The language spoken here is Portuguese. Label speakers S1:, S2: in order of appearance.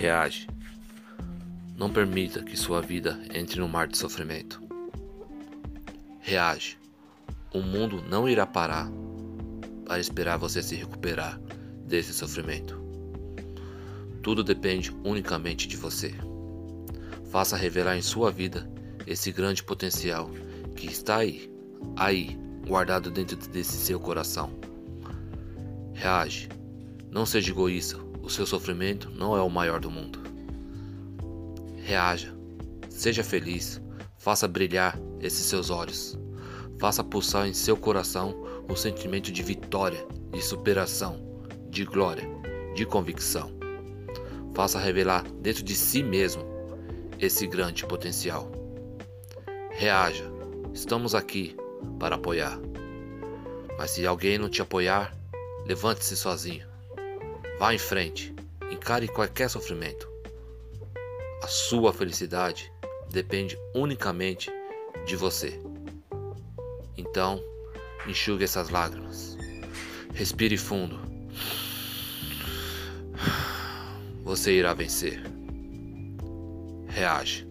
S1: Reage. Não permita que sua vida entre no mar de sofrimento. Reage. O mundo não irá parar para esperar você se recuperar desse sofrimento. Tudo depende unicamente de você. Faça revelar em sua vida esse grande potencial que está aí, aí, guardado dentro desse seu coração. Reage. Não seja egoísta o seu sofrimento não é o maior do mundo. Reaja, seja feliz, faça brilhar esses seus olhos, faça pulsar em seu coração o sentimento de vitória, de superação, de glória, de convicção. Faça revelar dentro de si mesmo esse grande potencial. Reaja, estamos aqui para apoiar. Mas se alguém não te apoiar, levante-se sozinho. Vá em frente, encare qualquer sofrimento. A sua felicidade depende unicamente de você. Então, enxugue essas lágrimas. Respire fundo. Você irá vencer. Reage.